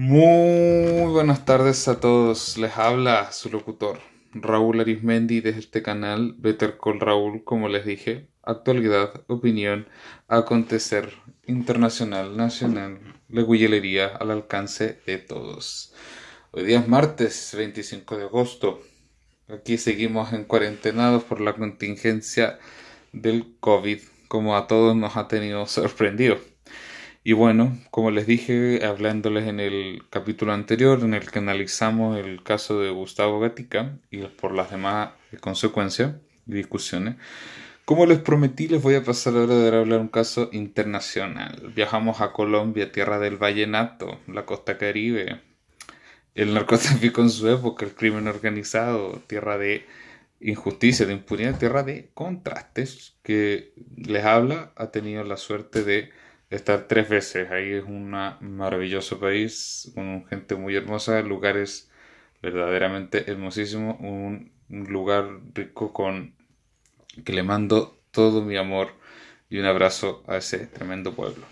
Muy buenas tardes a todos. Les habla su locutor Raúl Arismendi desde este canal Better Call Raúl, como les dije, actualidad, opinión, acontecer internacional, nacional, la guillería al alcance de todos. Hoy día es martes 25 de agosto. Aquí seguimos en cuarentenados por la contingencia del COVID, como a todos nos ha tenido sorprendido. Y bueno, como les dije, hablándoles en el capítulo anterior en el que analizamos el caso de Gustavo Gatica y por las demás consecuencias y discusiones, como les prometí, les voy a pasar ahora de hablar un caso internacional. Viajamos a Colombia, tierra del vallenato, la costa caribe, el narcotráfico en su época, el crimen organizado, tierra de injusticia, de impunidad, tierra de contrastes, que les habla, ha tenido la suerte de estar tres veces. Ahí es un maravilloso país, con gente muy hermosa, lugares verdaderamente hermosísimos, un, lugar rico con que le mando todo mi amor y un abrazo a ese tremendo pueblo.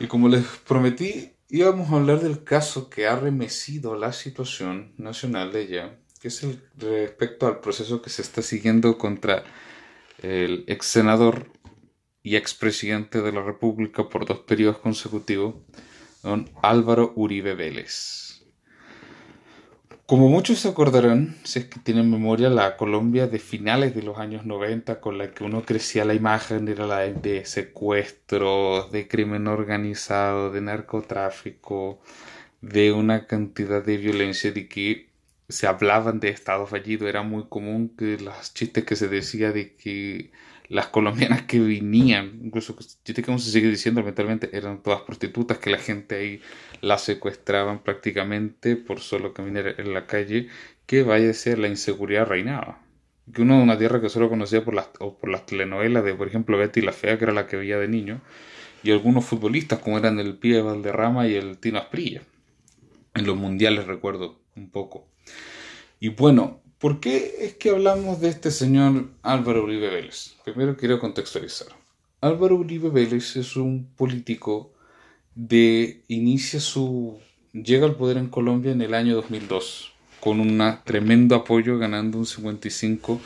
Y como les prometí, íbamos a hablar del caso que ha remecido la situación nacional de ella, que es el respecto al proceso que se está siguiendo contra el ex senador y expresidente de la República por dos periodos consecutivos, don Álvaro Uribe Vélez. Como muchos se acordarán, si es que tienen memoria, la Colombia de finales de los años 90, con la que uno crecía la imagen, era la de secuestros, de crimen organizado, de narcotráfico, de una cantidad de violencia de que se hablaban de Estado fallido. Era muy común que los chistes que se decía de que las colombianas que venían, incluso yo te que se sigue diciendo lamentablemente, eran todas prostitutas que la gente ahí las secuestraban prácticamente por solo caminar en la calle, que vaya a ser la inseguridad reinaba. Que uno de una tierra que solo conocía por las, o por las telenovelas de, por ejemplo, Betty la Fea, que era la que veía de niño, y algunos futbolistas como eran el Pie Valderrama y el Tino Asprilla. En los mundiales recuerdo un poco. Y bueno, ¿Por qué es que hablamos de este señor Álvaro Uribe Vélez? Primero quiero contextualizar. Álvaro Uribe Vélez es un político de inicia su llega al poder en Colombia en el año 2002 con un tremendo apoyo ganando un 55%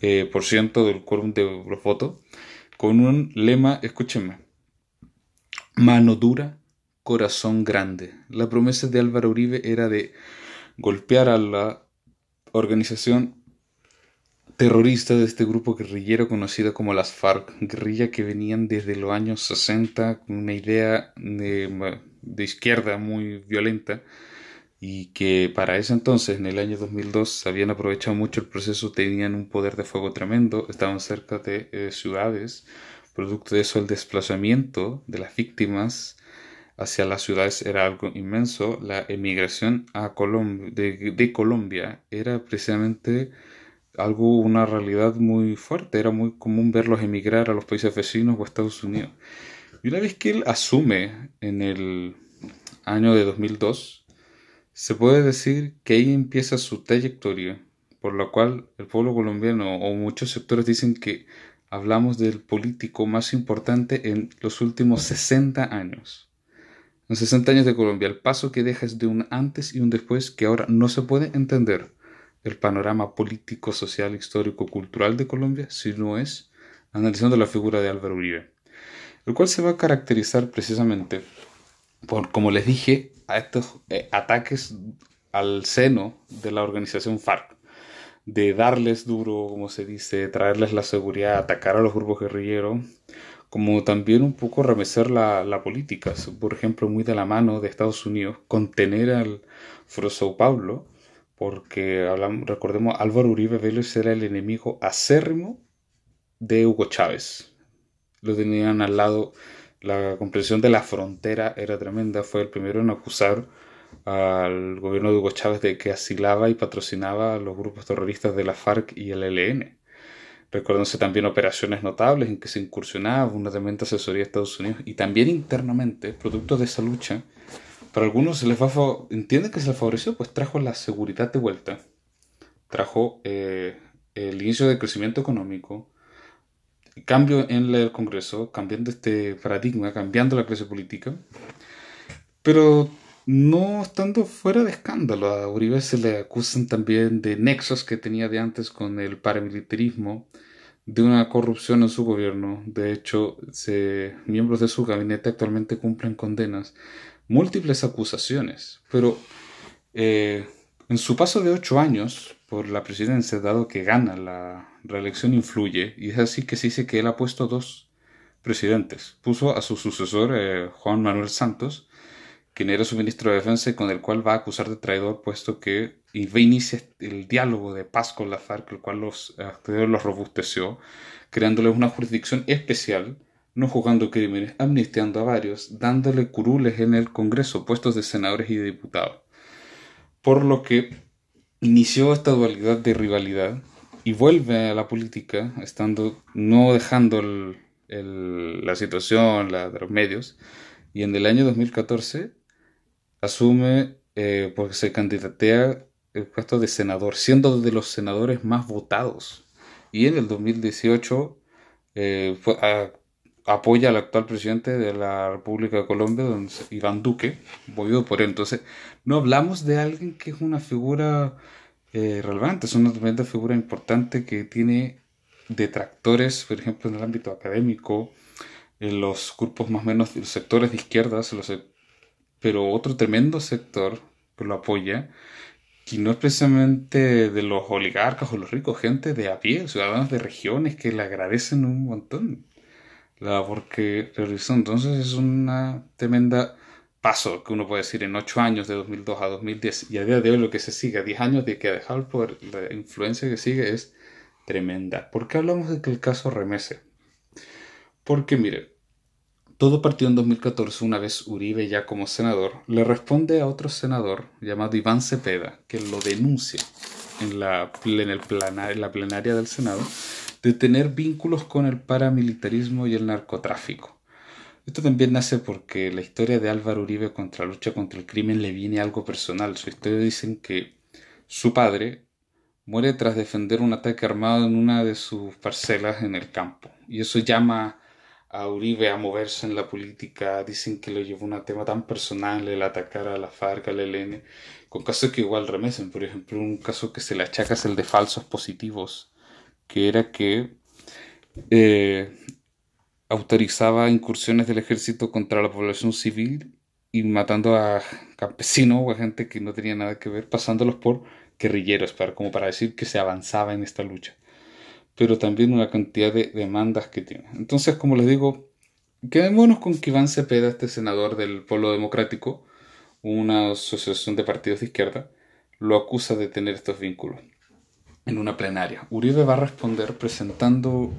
eh, por ciento del quórum de los votos con un lema, escúchenme, mano dura, corazón grande. La promesa de Álvaro Uribe era de golpear a la organización terrorista de este grupo guerrillero conocido como las FARC, guerrilla que venían desde los años 60 con una idea de, izquierda muy violenta y que para ese entonces, en el año 2002, habían aprovechado mucho el proceso, tenían un poder de fuego tremendo, estaban cerca de eh, ciudades, producto de eso el desplazamiento de las víctimas hacia las ciudades era algo inmenso. La emigración a de, Colombia era precisamente algo, una realidad muy fuerte. Era muy común verlos emigrar a los países vecinos o a Estados Unidos. Y una vez que él asume en el año de 2002, se puede decir que ahí empieza su trayectoria, por lo cual el pueblo colombiano o muchos sectores dicen que hablamos del político más importante en los últimos 60 años. En 60 años de Colombia, el paso que deja es de un antes y un después que ahora no se puede entender. El panorama político, social, histórico, cultural de Colombia si no es analizando la figura de Álvaro Uribe, el cual se va a caracterizar precisamente por, como les dije, a estos eh, ataques al seno de la organización FARC, de darles duro, como se dice, traerles la seguridad, atacar a los grupos guerrilleros, como también un poco remecer la, la, política, por ejemplo, muy de la mano de Estados Unidos, contener al Foro Sao Paulo, porque hablamos, recordemos, Álvaro Uribe Vélez era el enemigo acérrimo de Hugo Chávez. Lo tenían al lado, la comprensión de la frontera era tremenda, fue el primero en acusar al gobierno de Hugo Chávez de que asilaba y patrocinaba a los grupos terroristas de la FARC y el ELN. Recuérdense también operaciones notables en que se incursionaba una tremenda asesoría de Estados Unidos y también internamente, producto de esa lucha, para algunos se les va entienden que se les favoreció, pues trajo la seguridad de vuelta, trajo eh, el inicio del crecimiento económico, cambio en el Congreso, cambiando este paradigma, cambiando la clase política, pero no estando fuera de escándalo. A Uribe se le acusan también de nexos que tenía de antes con el paramilitarismo, de una corrupción en su gobierno. De hecho, miembros de su gabinete actualmente cumplen condenas, múltiples acusaciones. Pero eh, en su paso de ocho años por la presidencia, dado que gana la reelección, influye, y es así que se dice que él ha puesto dos presidentes. Puso a su sucesor, eh, Juan Manuel Santos, quien era su ministro de Defensa y con el cual va a acusar de traidor, puesto que inicia el diálogo de paz con la FARC, el cual los, los robusteció, creándoles una jurisdicción especial, no juzgando crímenes, amnistiando a varios, dándole curules en el Congreso, puestos de senadores y de diputados. Por lo que inició esta dualidad de rivalidad y vuelve a la política, estando, no dejando la situación la, de los medios, y en el año 2014 asume, eh, porque se candidatea el puesto de senador, siendo de los senadores más votados. Y en el 2018 eh, apoya al actual presidente de la República de Colombia, don Iván Duque, movido por él. Entonces, no hablamos de alguien que es una figura eh, relevante, es una tremenda figura importante que tiene detractores, por ejemplo, en el ámbito académico, en los grupos más o menos, los sectores de izquierdas, los pero otro tremendo sector que lo apoya, que no es precisamente de los oligarcas o los ricos, gente de a pie, ciudadanos de regiones que le agradecen un montón la labor que realizó. Entonces es una tremenda paso que uno puede decir en ocho años de 2002 a 2010 y a día de hoy lo que se sigue, diez años de que ha dejado el poder, la influencia que sigue es tremenda. ¿Por qué hablamos de que el caso remese? Porque mire, todo partió en 2014, una vez Uribe ya como senador, le responde a otro senador llamado Iván Cepeda, que lo denuncia en la, en el en la plenaria del Senado, de tener vínculos con el paramilitarismo y el narcotráfico. Esto también nace porque la historia de Álvaro Uribe contra la lucha contra el crimen le viene algo personal. Su historia dicen que su padre muere tras defender un ataque armado en una de sus parcelas en el campo. Y eso llama a Uribe a moverse en la política, dicen que lo llevó a un tema tan personal el atacar a la FARC, al ELN, con casos que igual remesen. Por ejemplo, un caso que se le achaca es el de falsos positivos, que era que eh, autorizaba incursiones del ejército contra la población civil y matando a campesinos o a gente que no tenía nada que ver, pasándolos por guerrilleros, para, como para decir que se avanzaba en esta lucha pero también una cantidad de demandas que tiene. Entonces, como les digo, quedémonos con que Iván Cepeda, este senador del Pueblo Democrático, una asociación de partidos de izquierda, lo acusa de tener estos vínculos en una plenaria. Uribe va a responder presentando,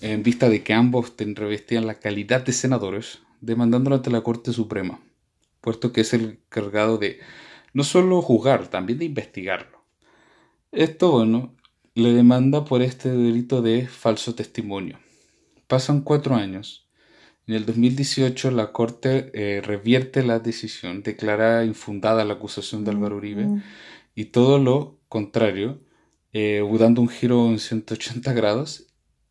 en vista de que ambos revestían la calidad de senadores, demandándolo ante la Corte Suprema, puesto que es el encargado de no solo juzgar, también de investigarlo. Esto, bueno, le demanda por este delito de falso testimonio. Pasan cuatro años. En el 2018 la Corte eh, revierte la decisión, declara infundada la acusación de Álvaro Uribe mm. y todo lo contrario, eh, dando un giro en 180 grados,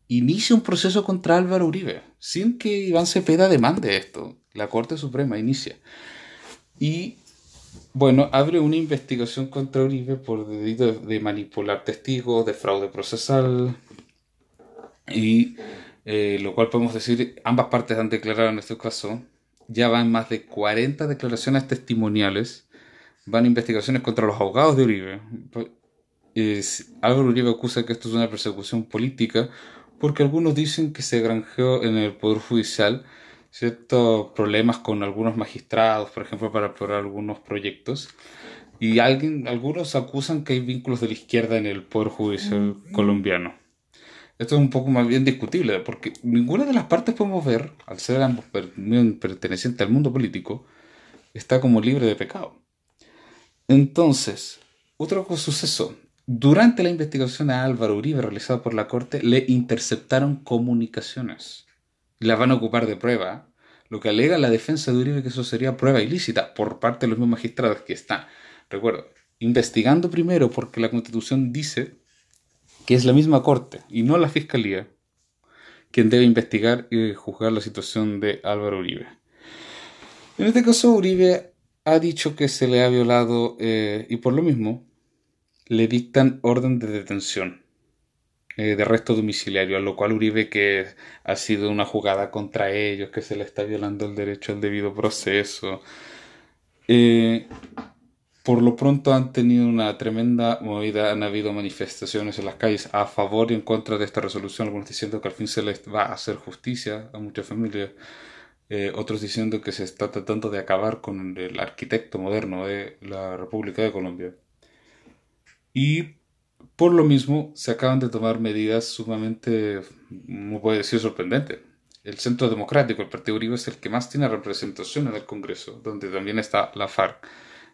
inicia un proceso contra Álvaro Uribe, sin que Iván Cepeda demande esto. La Corte Suprema inicia. Y bueno, abre una investigación contra Uribe por delito de manipular testigos, de fraude procesal, y eh, lo cual podemos decir, ambas partes han declarado en este caso, ya van más de 40 declaraciones testimoniales, van investigaciones contra los abogados de Uribe. Es, Álvaro Uribe acusa que esto es una persecución política porque algunos dicen que se granjeó en el Poder Judicial ciertos problemas con algunos magistrados, por ejemplo, para aprobar algunos proyectos. Y alguien, algunos acusan que hay vínculos de la izquierda en el Poder Judicial colombiano. Esto es un poco más bien discutible, porque ninguna de las partes podemos ver, al ser ambos pertenecientes al mundo político, está como libre de pecado. Entonces, otro suceso. Durante la investigación a Álvaro Uribe realizada por la Corte, le interceptaron comunicaciones la van a ocupar de prueba, lo que alega la defensa de Uribe que eso sería prueba ilícita por parte de los mismos magistrados que están, recuerdo, investigando primero porque la constitución dice que es la misma corte y no la fiscalía quien debe investigar y juzgar la situación de Álvaro Uribe. En este caso, Uribe ha dicho que se le ha violado eh, y por lo mismo le dictan orden de detención eh, de arresto domiciliario, a lo cual Uribe que ha sido una jugada contra ellos, que se le está violando el derecho al debido proceso. Eh, por lo pronto han tenido una tremenda movida, han habido manifestaciones en las calles a favor y en contra de esta resolución, algunos diciendo que al fin se les va a hacer justicia a muchas familias, eh, otros diciendo que se está tratando de acabar con el arquitecto moderno de la República de Colombia. Y por lo mismo, se acaban de tomar medidas sumamente, no puede decir sorprendentes. El Centro Democrático, el Partido Uribe, es el que más tiene representación en el Congreso, donde también está la FARC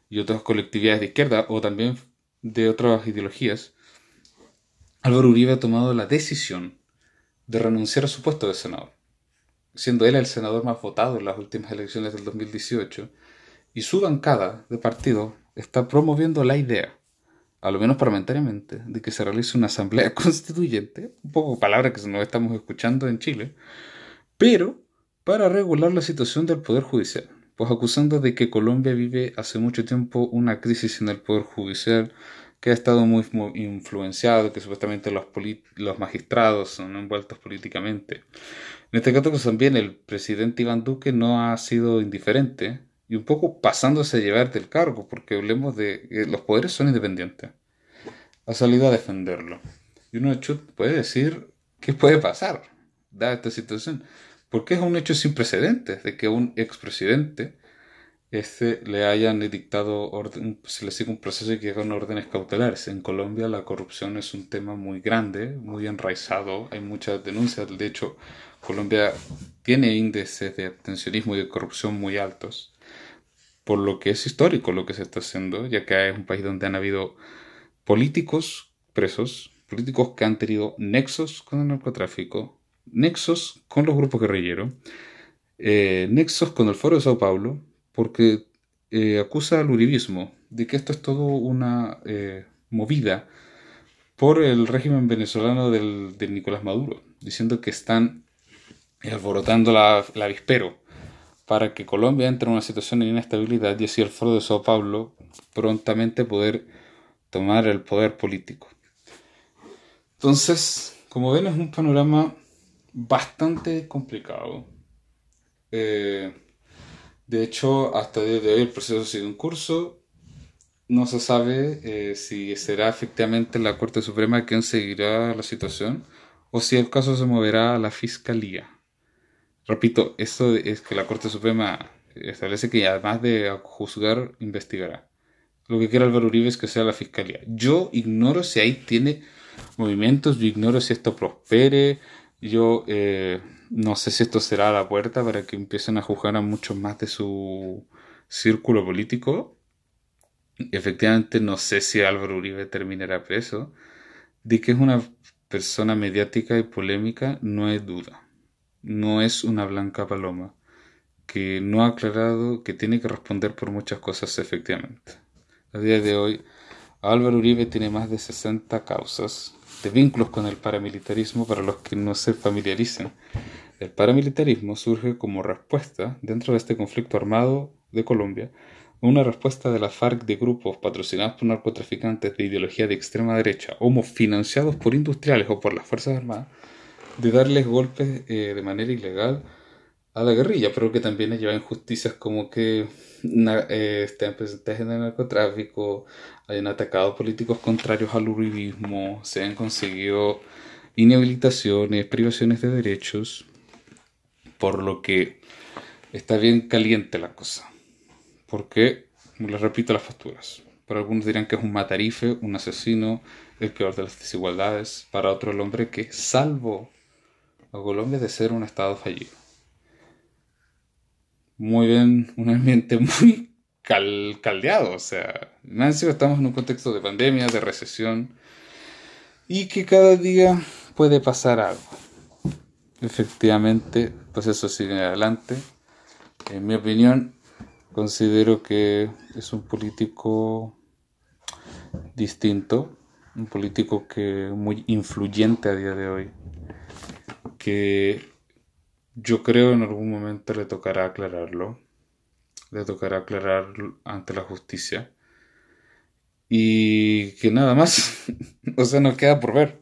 y otras colectividades de izquierda o también de otras ideologías. Álvaro Uribe ha tomado la decisión de renunciar a su puesto de senador, siendo él el senador más votado en las últimas elecciones del 2018, y su bancada de partido está promoviendo la idea a lo menos parlamentariamente, de que se realice una asamblea constituyente, un poco palabra que nos estamos escuchando en Chile, pero para regular la situación del Poder Judicial, pues acusando de que Colombia vive hace mucho tiempo una crisis en el Poder Judicial que ha estado muy, influenciado, que supuestamente los, los magistrados son envueltos políticamente. En este caso, pues también el presidente Iván Duque no ha sido indiferente y un poco pasándose a llevarte el cargo, porque hablemos de que los poderes son independientes. Ha salido a defenderlo. Y uno puede decir, ¿qué puede pasar dada esta situación? Porque es un hecho sin precedentes de que un expresidente este, le hayan dictado, orden, se le siga un proceso y que hagan órdenes cautelares. En Colombia la corrupción es un tema muy grande, muy enraizado, hay muchas denuncias. De hecho, Colombia tiene índices de abstencionismo y de corrupción muy altos por lo que es histórico lo que se está haciendo, ya que es un país donde han habido políticos presos, políticos que han tenido nexos con el narcotráfico, nexos con los grupos guerrilleros, eh, nexos con el Foro de Sao Paulo, porque eh, acusa al uribismo de que esto es todo una eh, movida por el régimen venezolano del, de Nicolás Maduro, diciendo que están alborotando la, la avispero para que Colombia entre en una situación de inestabilidad y así el Foro de Sao Paulo prontamente poder tomar el poder político. Entonces, como ven, es un panorama bastante complicado. Eh, de hecho, hasta el día de hoy el proceso sigue en curso. No se sabe eh, si será efectivamente la Corte Suprema quien seguirá la situación o si el caso se moverá a la Fiscalía. Repito, esto es que la Corte Suprema establece que además de juzgar, investigará. Lo que quiere Álvaro Uribe es que sea la Fiscalía. Yo ignoro si ahí tiene movimientos, yo ignoro si esto prospere, yo eh, no sé si esto será la puerta para que empiecen a juzgar a muchos más de su círculo político. Efectivamente, no sé si Álvaro Uribe terminará preso. De que es una persona mediática y polémica, no hay duda no es una blanca paloma, que no ha aclarado que tiene que responder por muchas cosas efectivamente. A día de hoy, Álvaro Uribe tiene más de 60 causas de vínculos con el paramilitarismo para los que no se familiaricen. El paramilitarismo surge como respuesta dentro de este conflicto armado de Colombia, una respuesta de la FARC de grupos patrocinados por narcotraficantes de ideología de extrema derecha o financiados por industriales o por las Fuerzas Armadas de darles golpes eh, de manera ilegal a la guerrilla, pero que también lleva injusticias como que eh, estén presentes en el narcotráfico, hayan atacado políticos contrarios al uribismo, se han conseguido inhabilitaciones, privaciones de derechos, por lo que está bien caliente la cosa. Porque, les repito las facturas. Para algunos dirán que es un matarife, un asesino, el peor de las desigualdades. Para otros el hombre que salvo a Colombia de ser un estado fallido. Muy bien, un ambiente muy caldeado, o sea, más estamos en un contexto de pandemia, de recesión, y que cada día puede pasar algo. Efectivamente, pues eso sigue adelante. En mi opinión, considero que es un político distinto, un político que muy influyente a día de hoy que yo creo en algún momento le tocará aclararlo. le tocará aclarar ante la justicia. Y que nada más, o sea, nos queda por ver.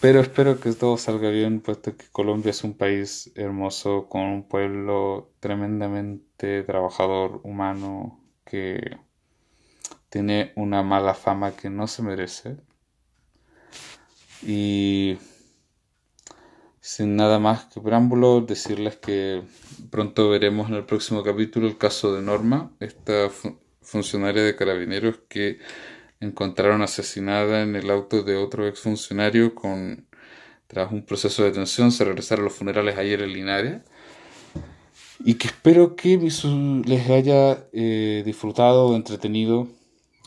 Pero espero que todo salga bien, puesto que Colombia es un país hermoso, con un pueblo tremendamente trabajador, humano, que tiene una mala fama que no se merece. Y sin nada más que preámbulo, decirles que pronto veremos en el próximo capítulo el caso de Norma, esta funcionaria de carabineros que encontraron asesinada en el auto de otro exfuncionario con tras un proceso de detención se regresaron los funerales ayer en Linares. Y que espero que les haya eh, disfrutado o entretenido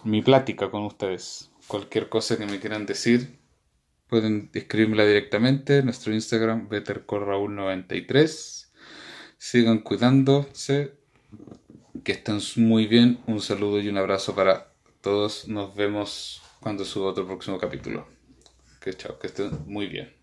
mi plática con ustedes. Cualquier cosa que me quieran decir pueden escribirmela directamente en nuestro Instagram bettercorraul93 sigan cuidándose que estén muy bien un saludo y un abrazo para todos nos vemos cuando suba otro próximo capítulo. Que chao, que estén muy bien.